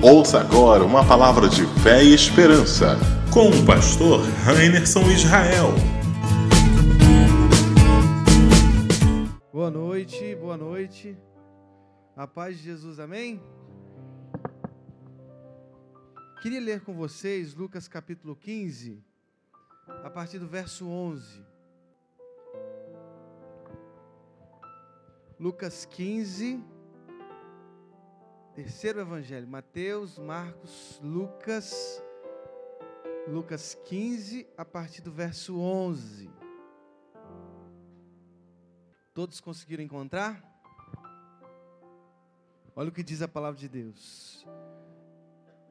Ouça agora uma palavra de fé e esperança com o pastor Rainerson Israel. Boa noite, boa noite. A paz de Jesus, amém? Queria ler com vocês Lucas capítulo 15, a partir do verso 11. Lucas 15, terceiro evangelho, Mateus, Marcos, Lucas, Lucas 15, a partir do verso 11. Todos conseguiram encontrar? Olha o que diz a palavra de Deus.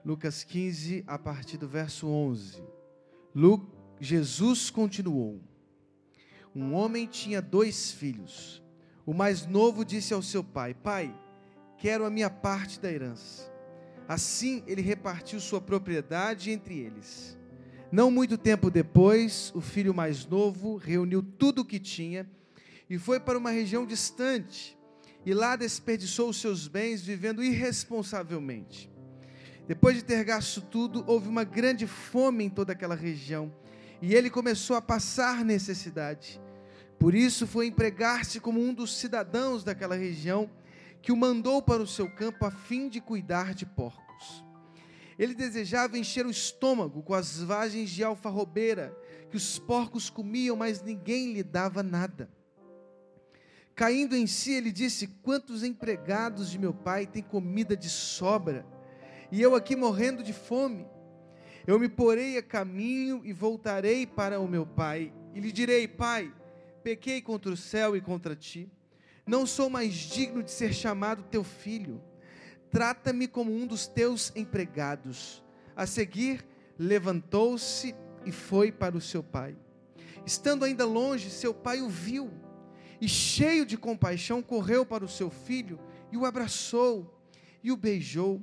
Lucas 15, a partir do verso 11. Lu, Jesus continuou: Um homem tinha dois filhos. O mais novo disse ao seu pai: Pai, quero a minha parte da herança. Assim ele repartiu sua propriedade entre eles. Não muito tempo depois, o filho mais novo reuniu tudo o que tinha e foi para uma região distante, e lá desperdiçou os seus bens vivendo irresponsavelmente. Depois de ter gasto tudo, houve uma grande fome em toda aquela região, e ele começou a passar necessidade. Por isso foi empregar-se como um dos cidadãos daquela região, que o mandou para o seu campo a fim de cuidar de porcos. Ele desejava encher o estômago com as vagens de alfarrobeira que os porcos comiam, mas ninguém lhe dava nada. Caindo em si, ele disse: Quantos empregados de meu pai têm comida de sobra, e eu aqui morrendo de fome? Eu me porei a caminho e voltarei para o meu pai, e lhe direi: Pai, pequei contra o céu e contra ti. Não sou mais digno de ser chamado teu filho. Trata-me como um dos teus empregados. A seguir, levantou-se e foi para o seu pai. Estando ainda longe, seu pai o viu e, cheio de compaixão, correu para o seu filho e o abraçou e o beijou.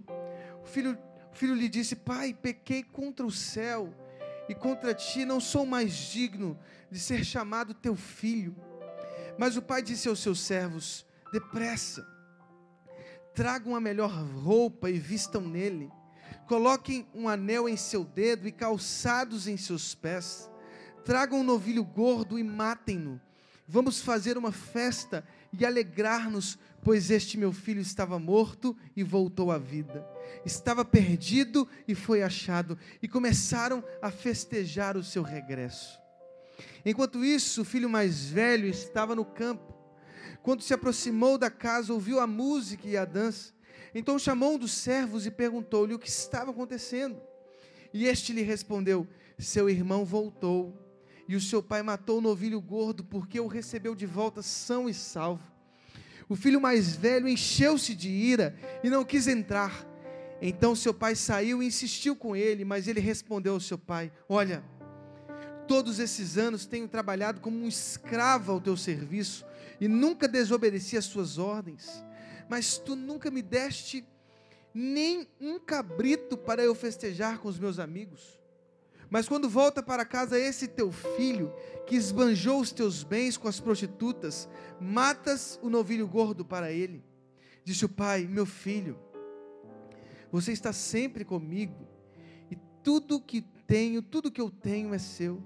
O filho, o filho lhe disse: Pai, pequei contra o céu e contra ti não sou mais digno de ser chamado teu filho. Mas o pai disse aos seus servos: Depressa, tragam a melhor roupa e vistam nele. Coloquem um anel em seu dedo e calçados em seus pés. Tragam um novilho gordo e matem-no. Vamos fazer uma festa e alegrar-nos, pois este meu filho estava morto e voltou à vida. Estava perdido e foi achado. E começaram a festejar o seu regresso. Enquanto isso, o filho mais velho estava no campo. Quando se aproximou da casa, ouviu a música e a dança. Então chamou um dos servos e perguntou-lhe o que estava acontecendo. E este lhe respondeu: Seu irmão voltou, e o seu pai matou o novilho gordo, porque o recebeu de volta são e salvo. O filho mais velho encheu-se de ira e não quis entrar. Então seu pai saiu e insistiu com ele, mas ele respondeu ao seu pai: Olha, Todos esses anos tenho trabalhado como um escravo ao teu serviço e nunca desobedeci às suas ordens, mas tu nunca me deste nem um cabrito para eu festejar com os meus amigos. Mas quando volta para casa esse teu filho, que esbanjou os teus bens com as prostitutas, matas o novilho gordo para ele. Disse o pai: Meu filho, você está sempre comigo, e tudo que tenho, tudo que eu tenho é seu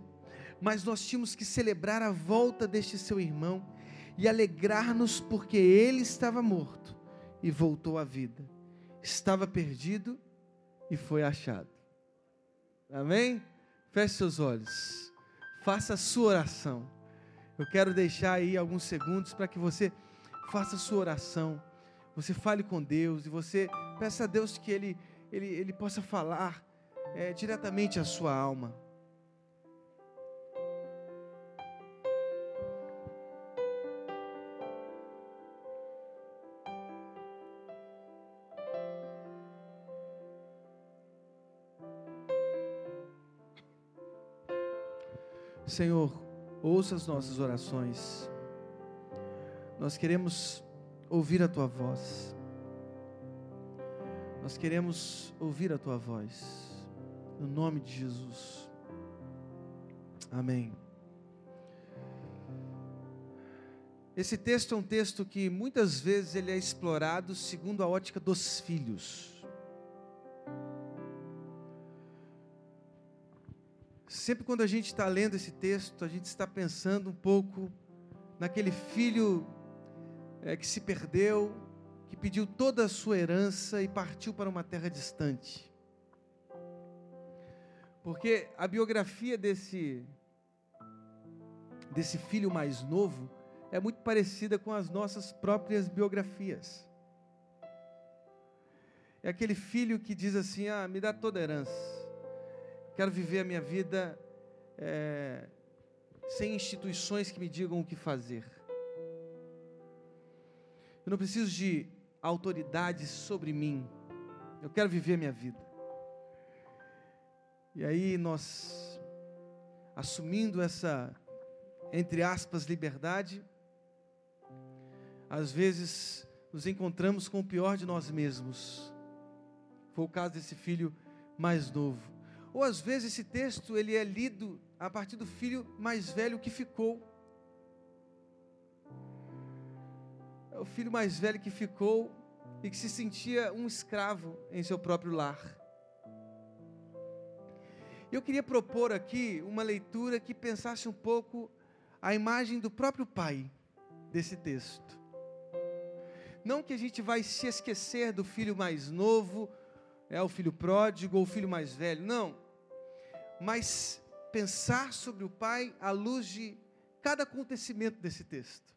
mas nós tínhamos que celebrar a volta deste seu irmão e alegrar-nos porque ele estava morto e voltou à vida, estava perdido e foi achado. Amém? Feche seus olhos, faça a sua oração. Eu quero deixar aí alguns segundos para que você faça a sua oração, você fale com Deus e você peça a Deus que Ele, Ele, Ele possa falar é, diretamente à sua alma. Senhor, ouça as nossas orações. Nós queremos ouvir a tua voz. Nós queremos ouvir a tua voz. No nome de Jesus. Amém. Esse texto é um texto que muitas vezes ele é explorado segundo a ótica dos filhos. Sempre quando a gente está lendo esse texto, a gente está pensando um pouco naquele filho é, que se perdeu, que pediu toda a sua herança e partiu para uma terra distante. Porque a biografia desse desse filho mais novo é muito parecida com as nossas próprias biografias. É aquele filho que diz assim: Ah, me dá toda a herança. Quero viver a minha vida é, sem instituições que me digam o que fazer. Eu não preciso de autoridade sobre mim. Eu quero viver a minha vida. E aí nós, assumindo essa, entre aspas, liberdade, às vezes nos encontramos com o pior de nós mesmos. Foi o caso desse filho mais novo. Ou às vezes esse texto ele é lido a partir do filho mais velho que ficou. É o filho mais velho que ficou e que se sentia um escravo em seu próprio lar. Eu queria propor aqui uma leitura que pensasse um pouco a imagem do próprio pai desse texto. Não que a gente vai se esquecer do filho mais novo, é o filho pródigo ou o filho mais velho, não. Mas pensar sobre o pai à luz de cada acontecimento desse texto.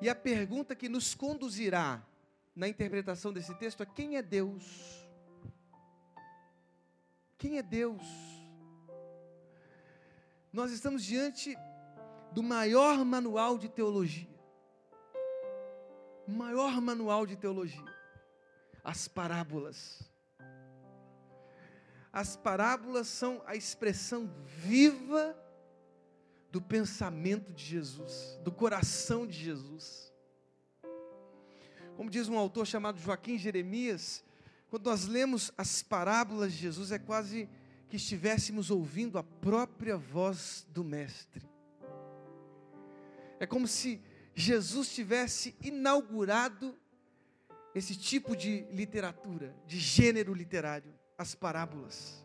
E a pergunta que nos conduzirá na interpretação desse texto é: quem é Deus? Quem é Deus? Nós estamos diante do maior manual de teologia. Maior manual de teologia. As parábolas. As parábolas são a expressão viva do pensamento de Jesus, do coração de Jesus. Como diz um autor chamado Joaquim Jeremias, quando nós lemos as parábolas de Jesus, é quase que estivéssemos ouvindo a própria voz do Mestre. É como se Jesus tivesse inaugurado esse tipo de literatura, de gênero literário, as parábolas.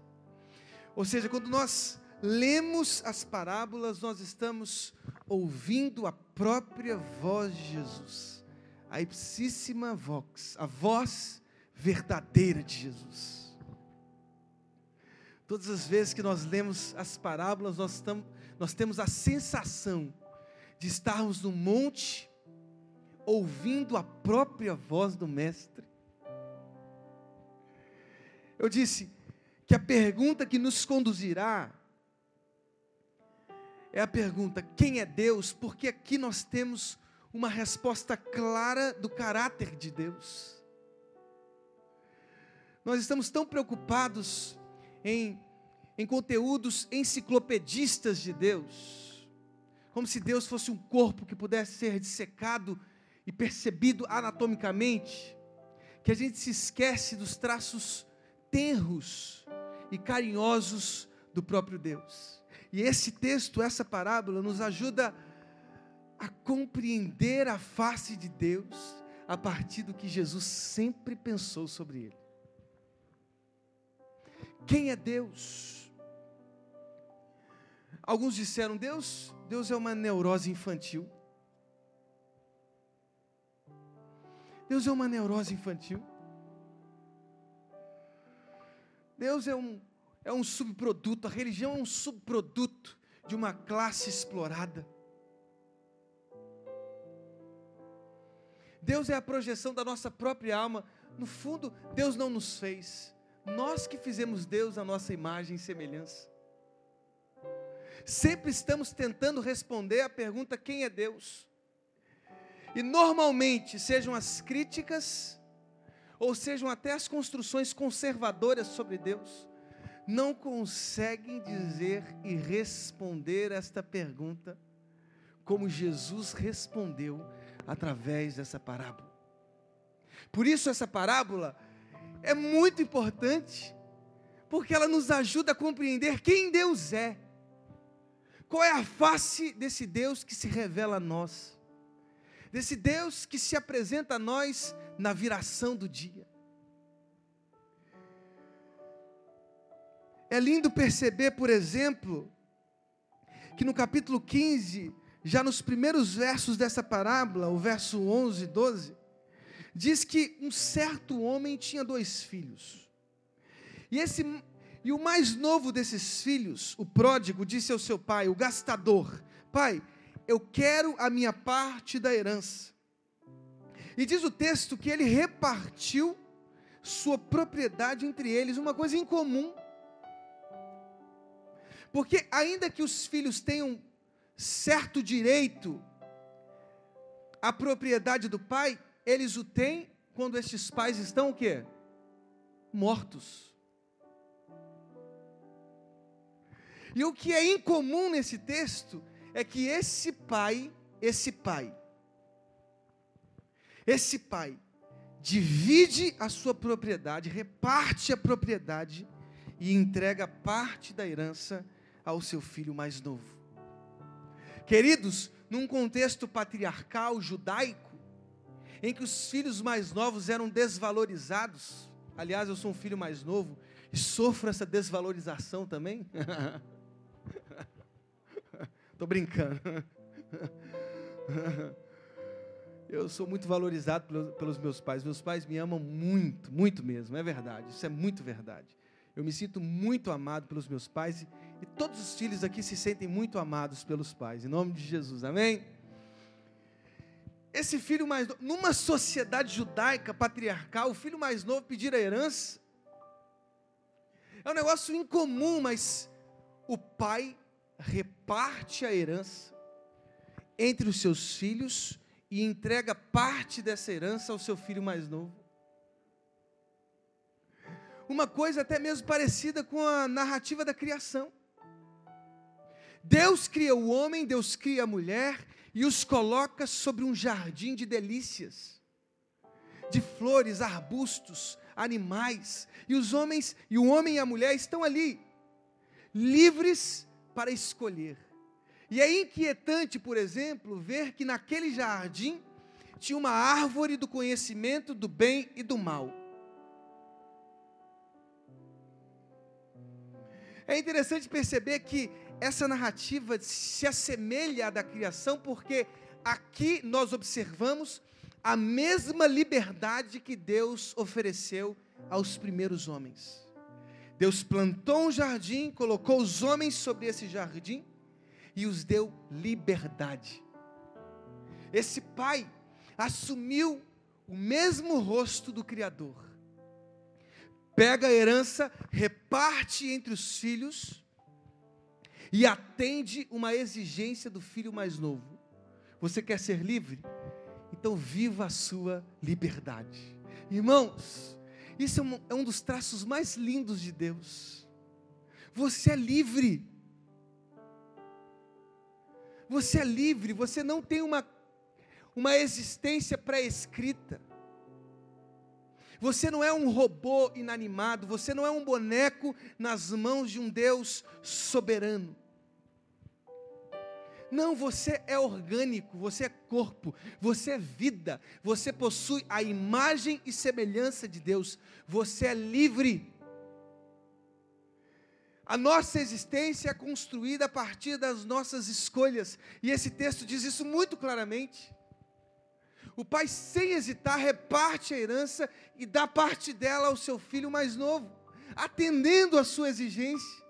Ou seja, quando nós lemos as parábolas, nós estamos ouvindo a própria voz de Jesus, a ipsíssima vox, a voz verdadeira de Jesus. Todas as vezes que nós lemos as parábolas, nós, estamos, nós temos a sensação de estarmos no monte, ouvindo a própria voz do Mestre. Eu disse que a pergunta que nos conduzirá é a pergunta: quem é Deus? Porque aqui nós temos uma resposta clara do caráter de Deus. Nós estamos tão preocupados em, em conteúdos enciclopedistas de Deus, como se Deus fosse um corpo que pudesse ser dissecado e percebido anatomicamente, que a gente se esquece dos traços tenros e carinhosos do próprio Deus. E esse texto, essa parábola, nos ajuda a compreender a face de Deus a partir do que Jesus sempre pensou sobre ele. Quem é Deus? Alguns disseram: Deus, Deus é uma neurose infantil. Deus é uma neurose infantil. Deus é um é um subproduto, a religião é um subproduto de uma classe explorada. Deus é a projeção da nossa própria alma. No fundo, Deus não nos fez. Nós que fizemos Deus a nossa imagem e semelhança. Sempre estamos tentando responder à pergunta: quem é Deus? E normalmente, sejam as críticas, ou sejam até as construções conservadoras sobre Deus, não conseguem dizer e responder esta pergunta como Jesus respondeu através dessa parábola. Por isso, essa parábola é muito importante, porque ela nos ajuda a compreender quem Deus é, qual é a face desse Deus que se revela a nós. desse Deus que se apresenta a nós na viração do dia. É lindo perceber, por exemplo, que no capítulo 15, já nos primeiros versos dessa parábola, o verso 11 e 12, diz que um certo homem tinha dois filhos. E, esse, e o mais novo desses filhos, o pródigo, disse ao seu pai, o gastador: Pai, eu quero a minha parte da herança. E diz o texto que ele repartiu sua propriedade entre eles, uma coisa incomum. Porque, ainda que os filhos tenham certo direito à propriedade do pai, eles o têm quando estes pais estão o quê? Mortos. E o que é incomum nesse texto é que esse pai, esse pai, esse pai divide a sua propriedade, reparte a propriedade e entrega parte da herança ao seu filho mais novo. Queridos, num contexto patriarcal judaico, em que os filhos mais novos eram desvalorizados, aliás, eu sou um filho mais novo e sofro essa desvalorização também. Estou brincando. Eu sou muito valorizado pelos meus pais. Meus pais me amam muito, muito mesmo. É verdade. Isso é muito verdade. Eu me sinto muito amado pelos meus pais e todos os filhos aqui se sentem muito amados pelos pais, em nome de Jesus, amém? Esse filho mais novo, numa sociedade judaica, patriarcal, o filho mais novo pedir a herança, é um negócio incomum, mas o pai reparte a herança entre os seus filhos e entrega parte dessa herança ao seu filho mais novo uma coisa até mesmo parecida com a narrativa da criação. Deus cria o homem, Deus cria a mulher e os coloca sobre um jardim de delícias, de flores, arbustos, animais, e os homens e o homem e a mulher estão ali livres para escolher. E é inquietante, por exemplo, ver que naquele jardim tinha uma árvore do conhecimento do bem e do mal. É interessante perceber que essa narrativa se assemelha à da criação, porque aqui nós observamos a mesma liberdade que Deus ofereceu aos primeiros homens. Deus plantou um jardim, colocou os homens sobre esse jardim e os deu liberdade. Esse pai assumiu o mesmo rosto do Criador pega a herança, reparte entre os filhos e atende uma exigência do filho mais novo. Você quer ser livre? Então viva a sua liberdade. Irmãos, isso é um, é um dos traços mais lindos de Deus. Você é livre. Você é livre, você não tem uma, uma existência pré-escrita. Você não é um robô inanimado, você não é um boneco nas mãos de um Deus soberano. Não, você é orgânico, você é corpo, você é vida, você possui a imagem e semelhança de Deus, você é livre. A nossa existência é construída a partir das nossas escolhas, e esse texto diz isso muito claramente. O pai, sem hesitar, reparte a herança e dá parte dela ao seu filho mais novo, atendendo a sua exigência.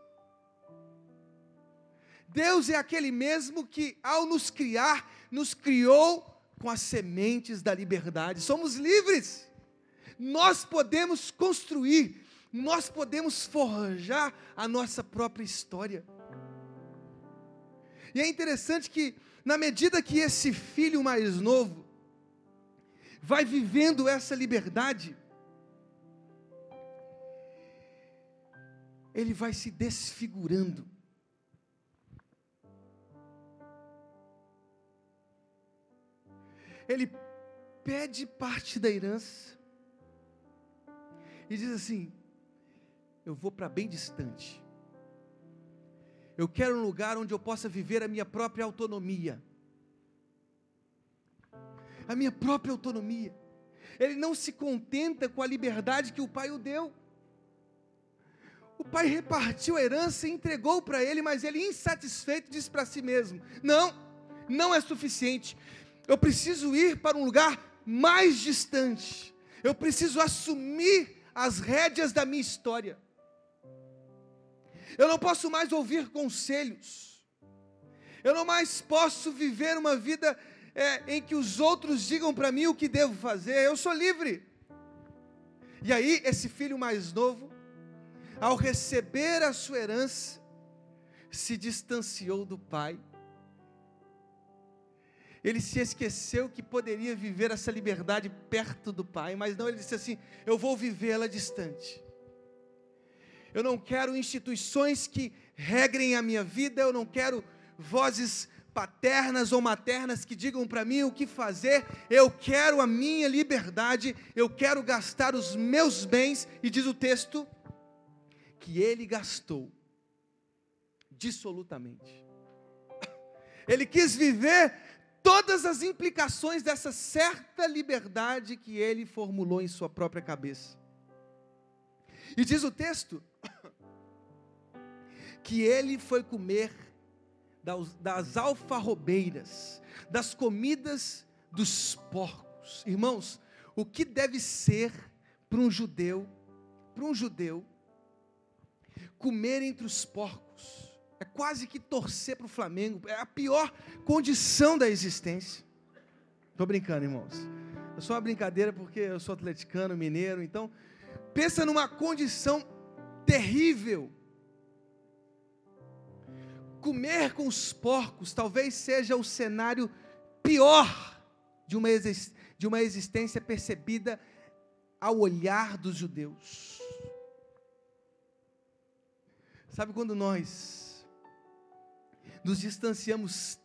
Deus é aquele mesmo que, ao nos criar, nos criou com as sementes da liberdade. Somos livres. Nós podemos construir, nós podemos forjar a nossa própria história. E é interessante que, na medida que esse filho mais novo vai vivendo essa liberdade, ele vai se desfigurando. Ele pede parte da herança e diz assim: Eu vou para bem distante. Eu quero um lugar onde eu possa viver a minha própria autonomia. a minha própria autonomia. Ele não se contenta com a liberdade que o pai o deu. O pai repartiu a herança e entregou para ele, mas ele, insatisfeito, disse para si mesmo: Não, não é suficiente. Eu preciso ir para um lugar mais distante. Eu preciso assumir as rédeas da minha história. Eu não posso mais ouvir conselhos. Eu não mais posso viver uma vida é, em que os outros digam para mim o que devo fazer. Eu sou livre. E aí, esse filho mais novo, ao receber a sua herança, se distanciou do pai. Ele se esqueceu que poderia viver essa liberdade perto do pai, mas não, ele disse assim: Eu vou vivê-la distante. Eu não quero instituições que regrem a minha vida, eu não quero vozes paternas ou maternas que digam para mim o que fazer, eu quero a minha liberdade, eu quero gastar os meus bens, e diz o texto que ele gastou dissolutamente. Ele quis viver todas as implicações dessa certa liberdade que ele formulou em sua própria cabeça. E diz o texto que ele foi comer das, das alfarrobeiras, das comidas dos porcos. Irmãos, o que deve ser para um judeu, para um judeu, comer entre os porcos? É quase que torcer para o Flamengo, é a pior condição da existência. Estou brincando, irmãos. É só uma brincadeira porque eu sou atleticano, mineiro, então pensa numa condição terrível comer com os porcos talvez seja o cenário pior de uma, de uma existência percebida ao olhar dos judeus. Sabe quando nós nos distanciamos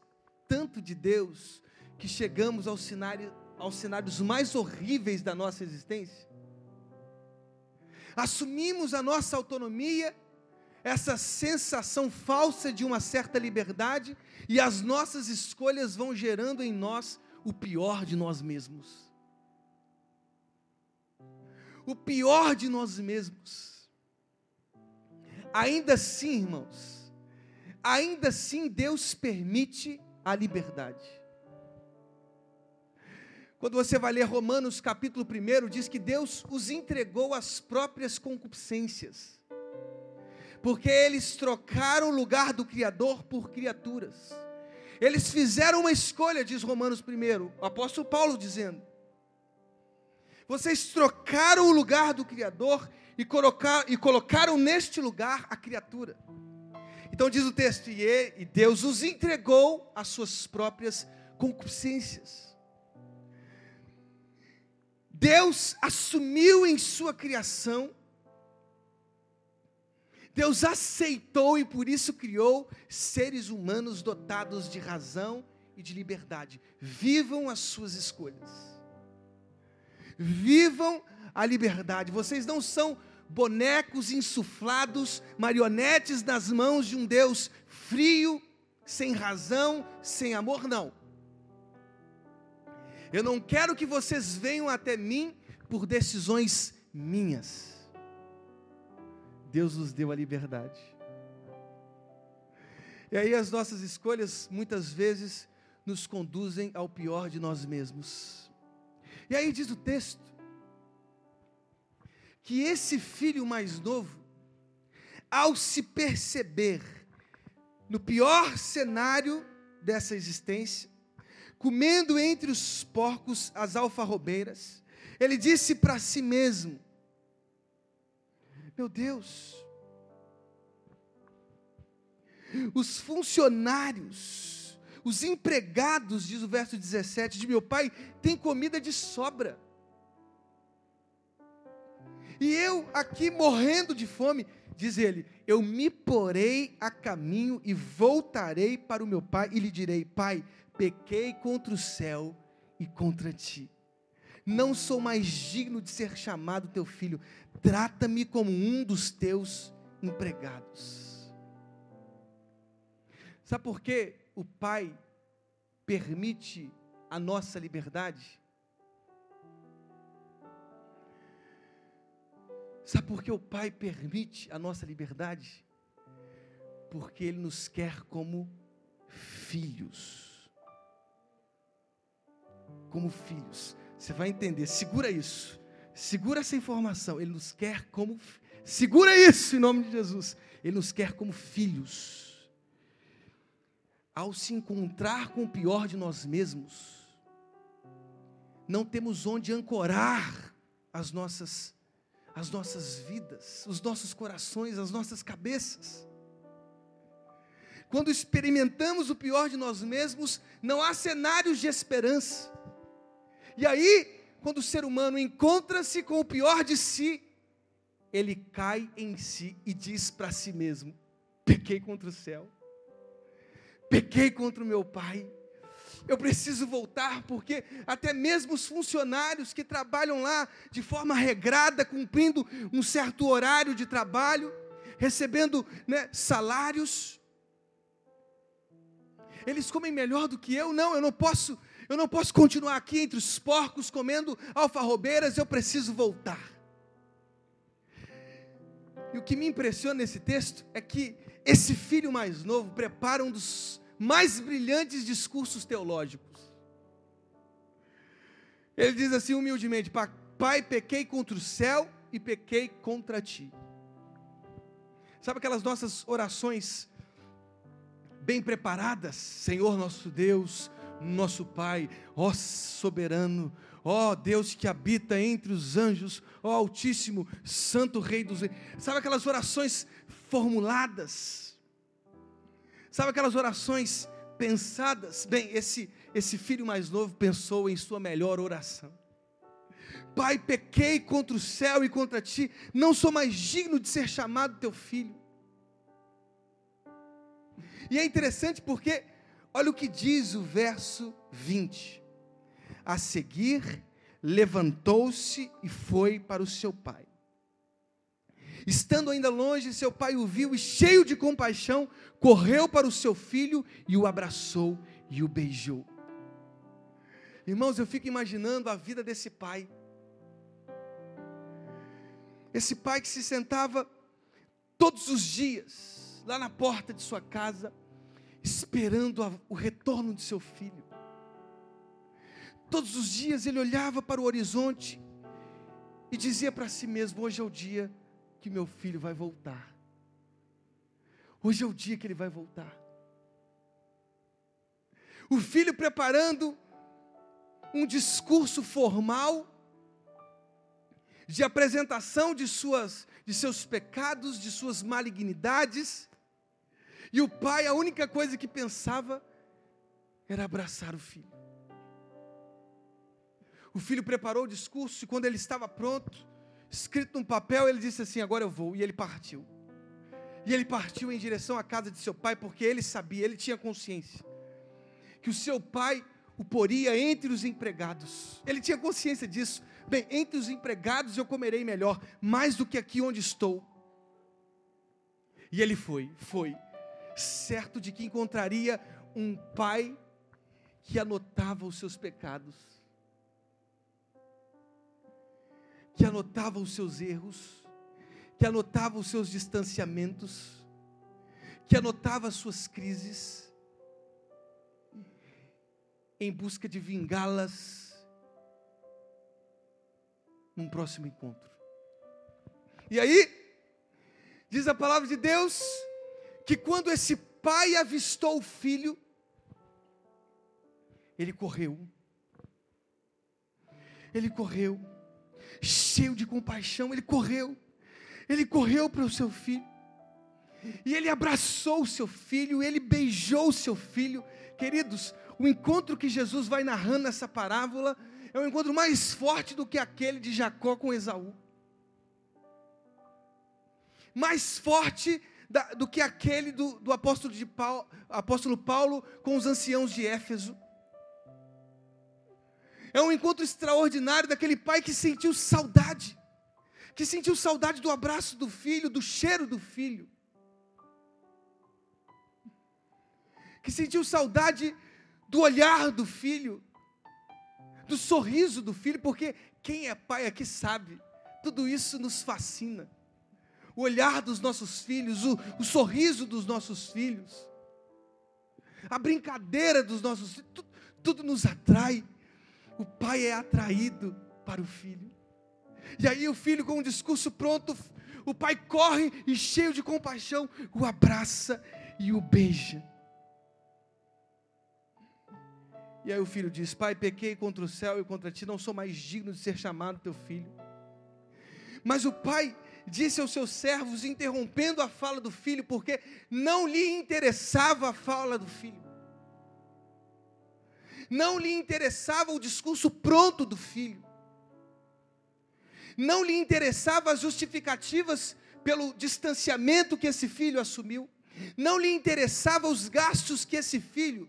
tanto de Deus que chegamos aos cenários mais horríveis da nossa existência? Assumimos a nossa autonomia essa sensação falsa de uma certa liberdade e as nossas escolhas vão gerando em nós o pior de nós mesmos. O pior de nós mesmos. Ainda assim, irmãos, ainda assim Deus permite a liberdade. Quando você vai ler Romanos capítulo 1, diz que Deus os entregou às próprias concupiscências porque eles trocaram o lugar do Criador por criaturas. Eles fizeram uma escolha, diz Romanos 1, o apóstolo Paulo dizendo. Vocês trocaram o lugar do Criador e, e colocaram neste lugar a criatura. Então diz o texto: e Deus os entregou às suas próprias concupiscências. Deus assumiu em sua criação Deus aceitou e por isso criou seres humanos dotados de razão e de liberdade. Vivam as suas escolhas. Vivam a liberdade. Vocês não são bonecos insuflados, marionetes nas mãos de um Deus frio, sem razão, sem amor, não. Eu não quero que vocês venham até mim por decisões minhas. Deus nos deu a liberdade. E aí as nossas escolhas muitas vezes nos conduzem ao pior de nós mesmos. E aí diz o texto que esse filho mais novo, ao se perceber no pior cenário dessa existência, comendo entre os porcos as alfarrobeiras, ele disse para si mesmo: meu Deus. Os funcionários, os empregados, diz o verso 17, de meu pai, têm comida de sobra. E eu aqui morrendo de fome, diz ele: Eu me porei a caminho e voltarei para o meu pai e lhe direi: Pai, pequei contra o céu e contra ti. Não sou mais digno de ser chamado teu filho trata-me como um dos teus empregados. Sabe por que o pai permite a nossa liberdade? Sabe por que o Pai permite a nossa liberdade? Porque Ele nos quer como filhos. Como filhos. Você vai entender, segura isso. Segura essa informação. Ele nos quer como. Segura isso em nome de Jesus. Ele nos quer como filhos. Ao se encontrar com o pior de nós mesmos, não temos onde ancorar as nossas as nossas vidas, os nossos corações, as nossas cabeças. Quando experimentamos o pior de nós mesmos, não há cenários de esperança. E aí, quando o ser humano encontra-se com o pior de si, ele cai em si e diz para si mesmo: pequei contra o céu, pequei contra o meu pai, eu preciso voltar, porque até mesmo os funcionários que trabalham lá de forma regrada, cumprindo um certo horário de trabalho, recebendo né, salários, eles comem melhor do que eu? Não, eu não posso, eu não posso continuar aqui entre os porcos comendo alfarrobeiras, eu preciso voltar. E o que me impressiona nesse texto é que esse filho mais novo prepara um dos mais brilhantes discursos teológicos. Ele diz assim humildemente: Pai, pequei contra o céu e pequei contra ti. Sabe aquelas nossas orações bem preparadas? Senhor nosso Deus, nosso Pai, ó soberano, ó Deus que habita entre os anjos, ó Altíssimo, Santo Rei dos. Sabe aquelas orações formuladas? Sabe aquelas orações pensadas? Bem, esse, esse filho mais novo pensou em sua melhor oração. Pai, pequei contra o céu e contra ti, não sou mais digno de ser chamado teu filho. E é interessante porque, olha o que diz o verso 20: A seguir, levantou-se e foi para o seu pai. Estando ainda longe, seu pai o viu e, cheio de compaixão, correu para o seu filho e o abraçou e o beijou. Irmãos, eu fico imaginando a vida desse pai. Esse pai que se sentava todos os dias lá na porta de sua casa, esperando o retorno de seu filho. Todos os dias ele olhava para o horizonte e dizia para si mesmo: Hoje é o dia que meu filho vai voltar. Hoje é o dia que ele vai voltar. O filho preparando um discurso formal de apresentação de suas de seus pecados, de suas malignidades. E o pai, a única coisa que pensava era abraçar o filho. O filho preparou o discurso e quando ele estava pronto, escrito num papel, ele disse assim: Agora eu vou. E ele partiu. E ele partiu em direção à casa de seu pai, porque ele sabia, ele tinha consciência, que o seu pai o poria entre os empregados. Ele tinha consciência disso. Bem, entre os empregados eu comerei melhor, mais do que aqui onde estou. E ele foi, foi, certo de que encontraria um pai que anotava os seus pecados que anotava os seus erros, que anotava os seus distanciamentos, que anotava as suas crises, em busca de vingá-las num próximo encontro. E aí, diz a palavra de Deus, que quando esse pai avistou o filho, ele correu. Ele correu cheio de compaixão, ele correu. Ele correu para o seu filho. E ele abraçou o seu filho, ele beijou o seu filho. Queridos, o encontro que Jesus vai narrando nessa parábola é um encontro mais forte do que aquele de Jacó com Esaú. Mais forte da, do que aquele do, do apóstolo, Paulo, apóstolo Paulo com os anciãos de Éfeso. É um encontro extraordinário daquele pai que sentiu saudade, que sentiu saudade do abraço do filho, do cheiro do filho, que sentiu saudade do olhar do filho, do sorriso do filho, porque quem é pai aqui sabe, tudo isso nos fascina. O olhar dos nossos filhos, o, o sorriso dos nossos filhos, a brincadeira dos nossos filhos, tudo, tudo nos atrai. O pai é atraído para o filho. E aí o filho com um discurso pronto, o pai corre e cheio de compaixão, o abraça e o beija. E aí o filho diz: Pai, pequei contra o céu e contra ti, não sou mais digno de ser chamado teu filho. Mas o pai disse aos seus servos, interrompendo a fala do filho, porque não lhe interessava a fala do filho. Não lhe interessava o discurso pronto do filho. Não lhe interessava as justificativas pelo distanciamento que esse filho assumiu. Não lhe interessava os gastos que esse filho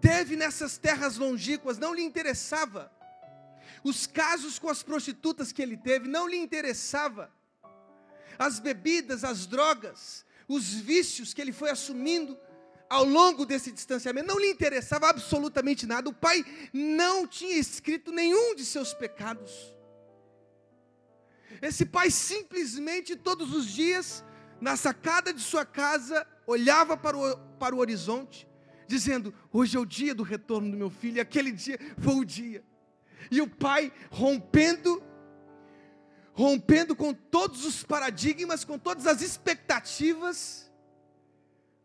teve nessas terras longínquas, não lhe interessava. Os casos com as prostitutas que ele teve, não lhe interessava. As bebidas, as drogas, os vícios que ele foi assumindo ao longo desse distanciamento, não lhe interessava absolutamente nada. O pai não tinha escrito nenhum de seus pecados. Esse pai simplesmente todos os dias, na sacada de sua casa, olhava para o, para o horizonte dizendo: Hoje é o dia do retorno do meu filho, e aquele dia foi o dia. E o pai rompendo, rompendo com todos os paradigmas, com todas as expectativas,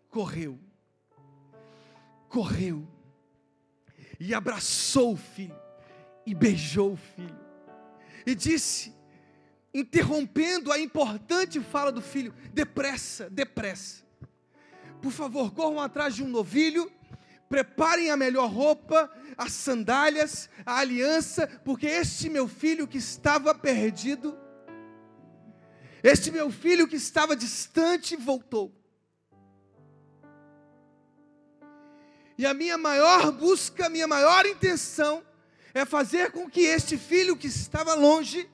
correu, correu, e abraçou o filho, e beijou o filho, e disse, interrompendo a importante fala do filho: depressa, depressa. Por favor, corram atrás de um novilho preparem a melhor roupa, as sandálias, a aliança, porque este meu filho que estava perdido, este meu filho que estava distante, voltou. E a minha maior busca, a minha maior intenção é fazer com que este filho que estava longe,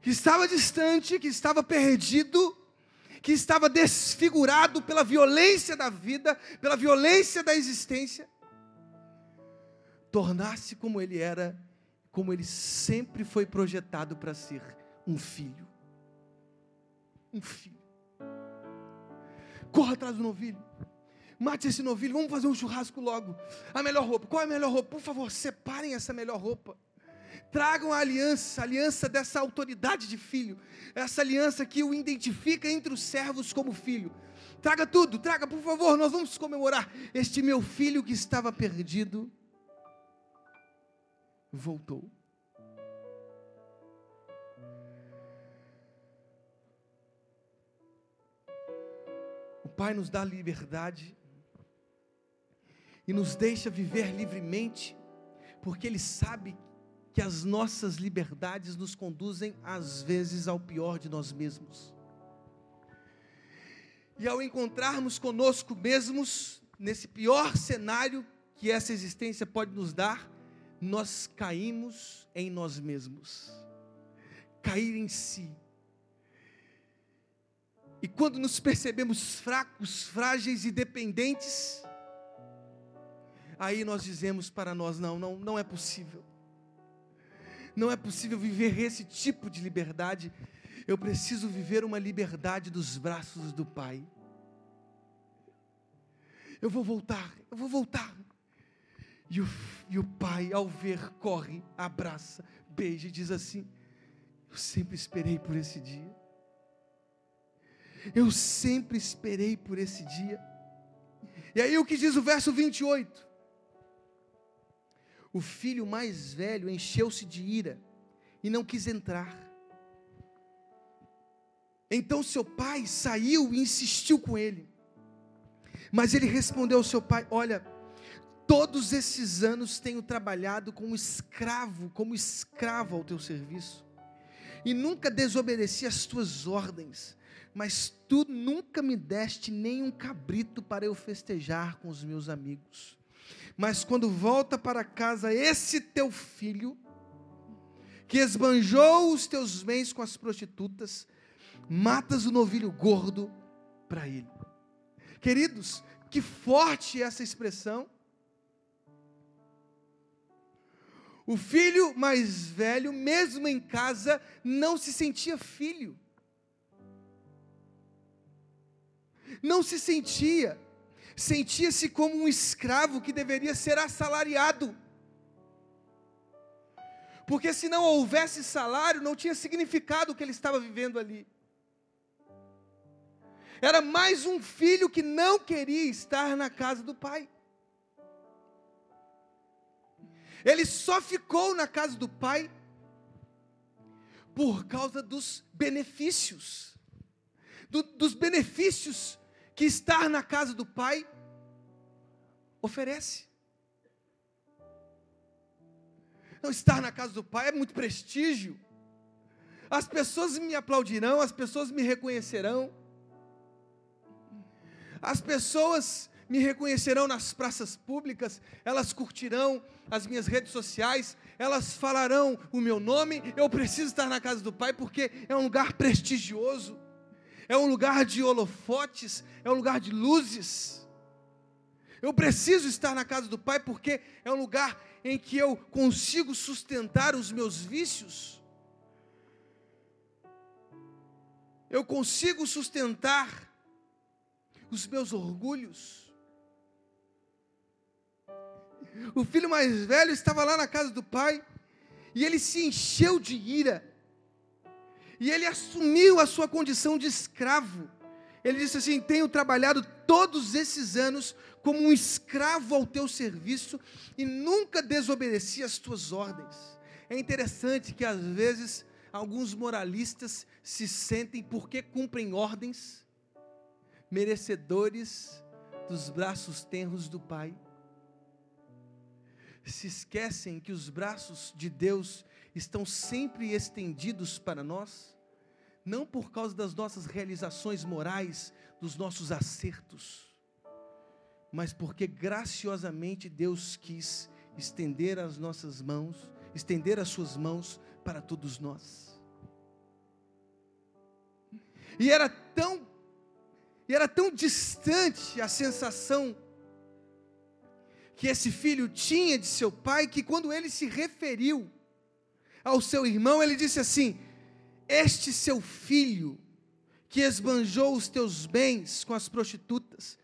que estava distante, que estava perdido, que estava desfigurado pela violência da vida, pela violência da existência, tornasse como ele era, como ele sempre foi projetado para ser, um filho. Um filho. Corra atrás do novilho. Mate esse novilho, vamos fazer um churrasco logo. A melhor roupa. Qual é a melhor roupa? Por favor, separem essa melhor roupa. Tragam a aliança, a aliança dessa autoridade de filho, essa aliança que o identifica entre os servos como filho. Traga tudo, traga, por favor, nós vamos comemorar. Este meu filho que estava perdido voltou. O Pai nos dá liberdade e nos deixa viver livremente, porque Ele sabe que as nossas liberdades nos conduzem às vezes ao pior de nós mesmos. E ao encontrarmos conosco mesmos, nesse pior cenário que essa existência pode nos dar, nós caímos em nós mesmos. Cair em si. E quando nos percebemos fracos, frágeis e dependentes, aí nós dizemos para nós: não, não, não é possível não é possível viver esse tipo de liberdade. Eu preciso viver uma liberdade dos braços do Pai. Eu vou voltar, eu vou voltar. E o, e o pai, ao ver, corre, abraça, beija e diz assim: Eu sempre esperei por esse dia. Eu sempre esperei por esse dia. E aí o que diz o verso 28? O filho mais velho encheu-se de ira e não quis entrar. Então seu pai saiu e insistiu com ele. Mas ele respondeu ao seu pai: Olha, todos esses anos tenho trabalhado como escravo, como escravo ao teu serviço, e nunca desobedeci às tuas ordens, mas tu nunca me deste nem um cabrito para eu festejar com os meus amigos. Mas quando volta para casa esse teu filho, que esbanjou os teus bens com as prostitutas, matas o novilho gordo para ele. Queridos, que forte essa expressão. O filho mais velho, mesmo em casa, não se sentia filho. Não se sentia. Sentia-se como um escravo que deveria ser assalariado. Porque se não houvesse salário, não tinha significado o que ele estava vivendo ali. Era mais um filho que não queria estar na casa do pai. Ele só ficou na casa do pai por causa dos benefícios. Do, dos benefícios que estar na casa do pai oferece. Não, estar na casa do pai é muito prestígio. As pessoas me aplaudirão, as pessoas me reconhecerão. As pessoas me reconhecerão nas praças públicas, elas curtirão as minhas redes sociais, elas falarão o meu nome. Eu preciso estar na casa do Pai porque é um lugar prestigioso, é um lugar de holofotes, é um lugar de luzes. Eu preciso estar na casa do Pai porque é um lugar em que eu consigo sustentar os meus vícios. Eu consigo sustentar os meus orgulhos. O filho mais velho estava lá na casa do pai e ele se encheu de ira. E ele assumiu a sua condição de escravo. Ele disse assim: Tenho trabalhado todos esses anos como um escravo ao teu serviço e nunca desobedeci às tuas ordens. É interessante que às vezes alguns moralistas se sentem, porque cumprem ordens, merecedores dos braços tenros do Pai. Se esquecem que os braços de Deus estão sempre estendidos para nós, não por causa das nossas realizações morais, dos nossos acertos, mas porque graciosamente Deus quis estender as nossas mãos, estender as suas mãos para todos nós. E era tão e era tão distante a sensação que esse filho tinha de seu pai, que quando ele se referiu ao seu irmão, ele disse assim: Este seu filho, que esbanjou os teus bens com as prostitutas,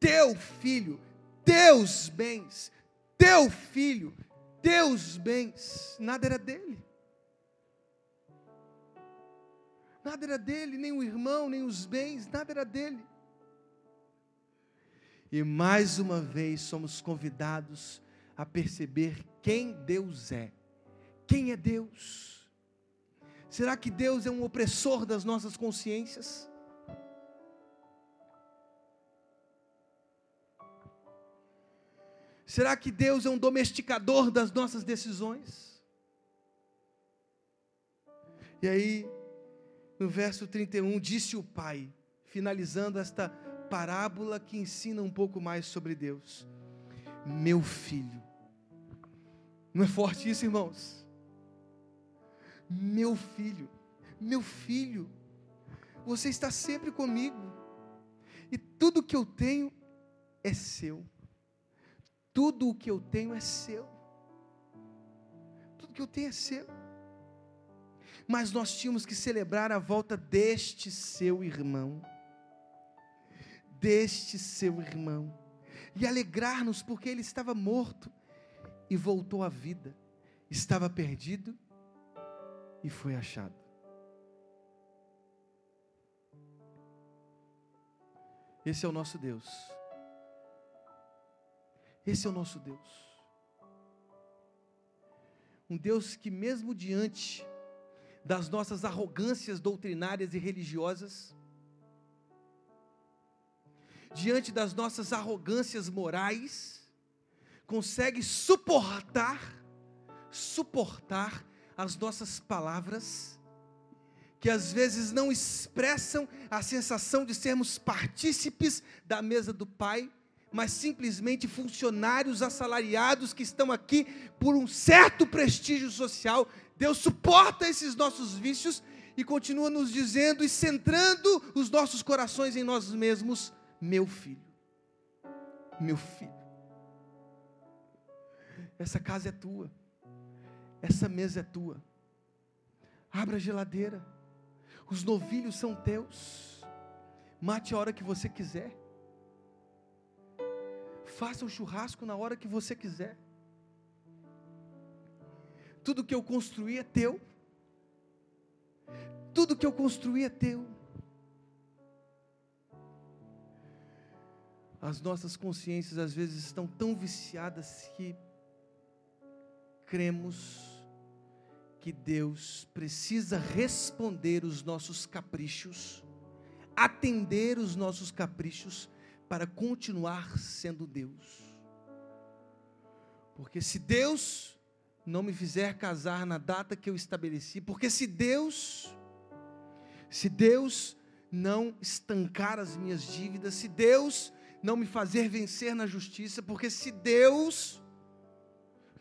teu filho, teus bens, teu filho, teus bens, nada era dele. Nada era dele, nem o irmão, nem os bens, nada era dele. E mais uma vez somos convidados a perceber quem Deus é. Quem é Deus? Será que Deus é um opressor das nossas consciências? Será que Deus é um domesticador das nossas decisões? E aí, no verso 31, disse o pai, finalizando esta parábola que ensina um pouco mais sobre Deus: Meu filho. Não é forte isso, irmãos? Meu filho, meu filho, você está sempre comigo, e tudo que eu tenho é seu. Tudo o que eu tenho é seu. Tudo que eu tenho é seu. Mas nós tínhamos que celebrar a volta deste seu irmão. Deste seu irmão. E alegrar-nos porque ele estava morto e voltou à vida. Estava perdido e foi achado. Esse é o nosso Deus. Esse é o nosso Deus. Um Deus que, mesmo diante das nossas arrogâncias doutrinárias e religiosas, diante das nossas arrogâncias morais, consegue suportar, suportar as nossas palavras, que às vezes não expressam a sensação de sermos partícipes da mesa do Pai, mas simplesmente funcionários assalariados que estão aqui por um certo prestígio social. Deus suporta esses nossos vícios e continua nos dizendo e centrando os nossos corações em nós mesmos: meu filho, meu filho, essa casa é tua, Essa mesa é tua. Abra a geladeira. Os novilhos são teus. Mate a hora que você quiser. Faça o churrasco na hora que você quiser. Tudo que eu construí é teu. Tudo que eu construí é teu. As nossas consciências às vezes estão tão viciadas que cremos que Deus precisa responder os nossos caprichos, atender os nossos caprichos para continuar sendo Deus. Porque se Deus não me fizer casar na data que eu estabeleci, porque se Deus se Deus não estancar as minhas dívidas, se Deus não me fazer vencer na justiça, porque se Deus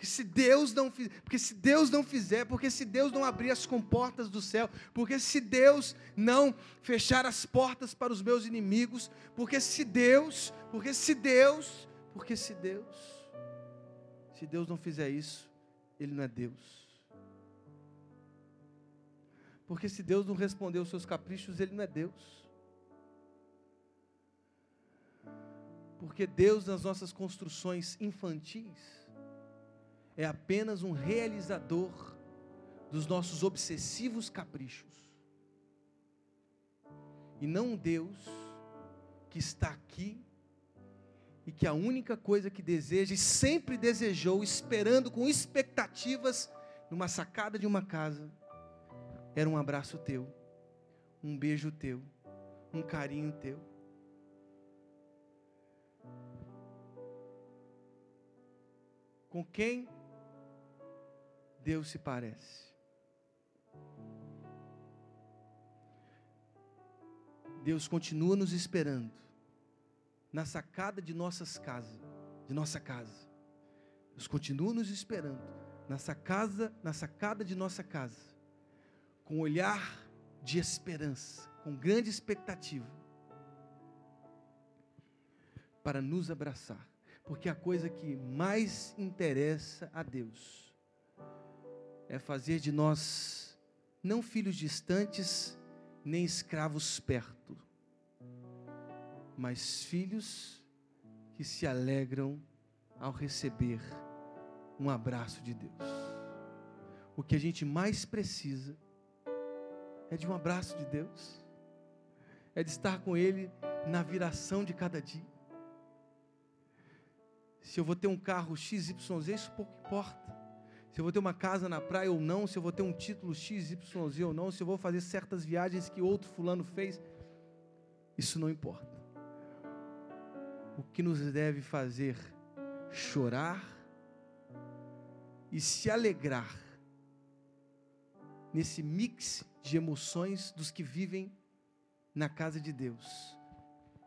porque se Deus não porque se Deus não fizer, porque se Deus não abrir as comportas do céu, porque se Deus não fechar as portas para os meus inimigos, porque se Deus, porque se Deus, porque se Deus, se Deus não fizer isso, ele não é Deus. Porque se Deus não responder os seus caprichos, ele não é Deus. Porque Deus nas nossas construções infantis é apenas um realizador dos nossos obsessivos caprichos. E não um Deus que está aqui e que a única coisa que deseja e sempre desejou, esperando com expectativas numa sacada de uma casa, era um abraço teu, um beijo teu, um carinho teu. Com quem Deus se parece. Deus continua nos esperando na sacada de nossas casas, de nossa casa. Deus continua nos esperando nessa casa, na sacada de nossa casa, com um olhar de esperança, com grande expectativa, para nos abraçar, porque a coisa que mais interessa a Deus é fazer de nós não filhos distantes, nem escravos perto, mas filhos que se alegram ao receber um abraço de Deus. O que a gente mais precisa é de um abraço de Deus, é de estar com Ele na viração de cada dia. Se eu vou ter um carro XYZ, isso pouco importa se eu vou ter uma casa na praia ou não, se eu vou ter um título X, Y, Z ou não, se eu vou fazer certas viagens que outro fulano fez, isso não importa. O que nos deve fazer chorar e se alegrar nesse mix de emoções dos que vivem na casa de Deus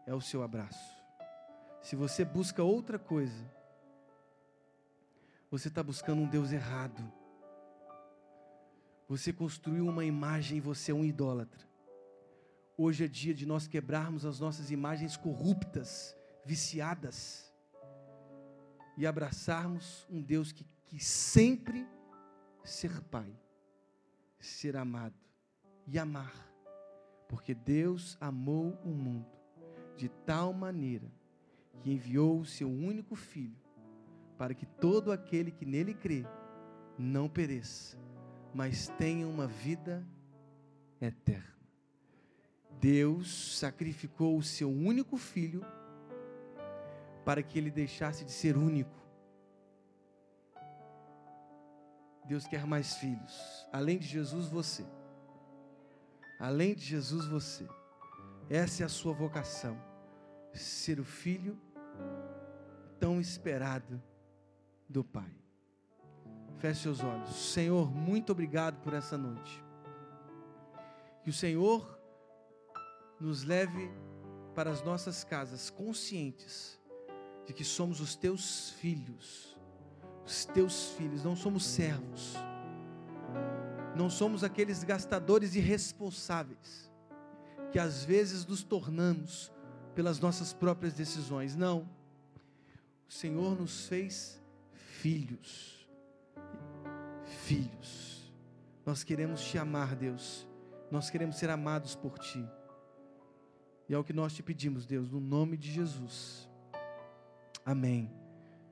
é o seu abraço. Se você busca outra coisa, você está buscando um Deus errado. Você construiu uma imagem e você é um idólatra. Hoje é dia de nós quebrarmos as nossas imagens corruptas, viciadas, e abraçarmos um Deus que, que sempre ser Pai, ser amado e amar, porque Deus amou o mundo de tal maneira que enviou o seu único Filho para que todo aquele que nele crê não pereça, mas tenha uma vida eterna. Deus sacrificou o seu único filho para que ele deixasse de ser único. Deus quer mais filhos. Além de Jesus, você. Além de Jesus, você. Essa é a sua vocação. Ser o filho tão esperado do Pai. Feche seus olhos. Senhor, muito obrigado por essa noite. Que o Senhor nos leve para as nossas casas conscientes de que somos os teus filhos. Os teus filhos, não somos servos. Não somos aqueles gastadores irresponsáveis que às vezes nos tornamos pelas nossas próprias decisões. Não. O Senhor nos fez filhos, filhos. Nós queremos te amar, Deus. Nós queremos ser amados por ti. E é o que nós te pedimos, Deus, no nome de Jesus. Amém.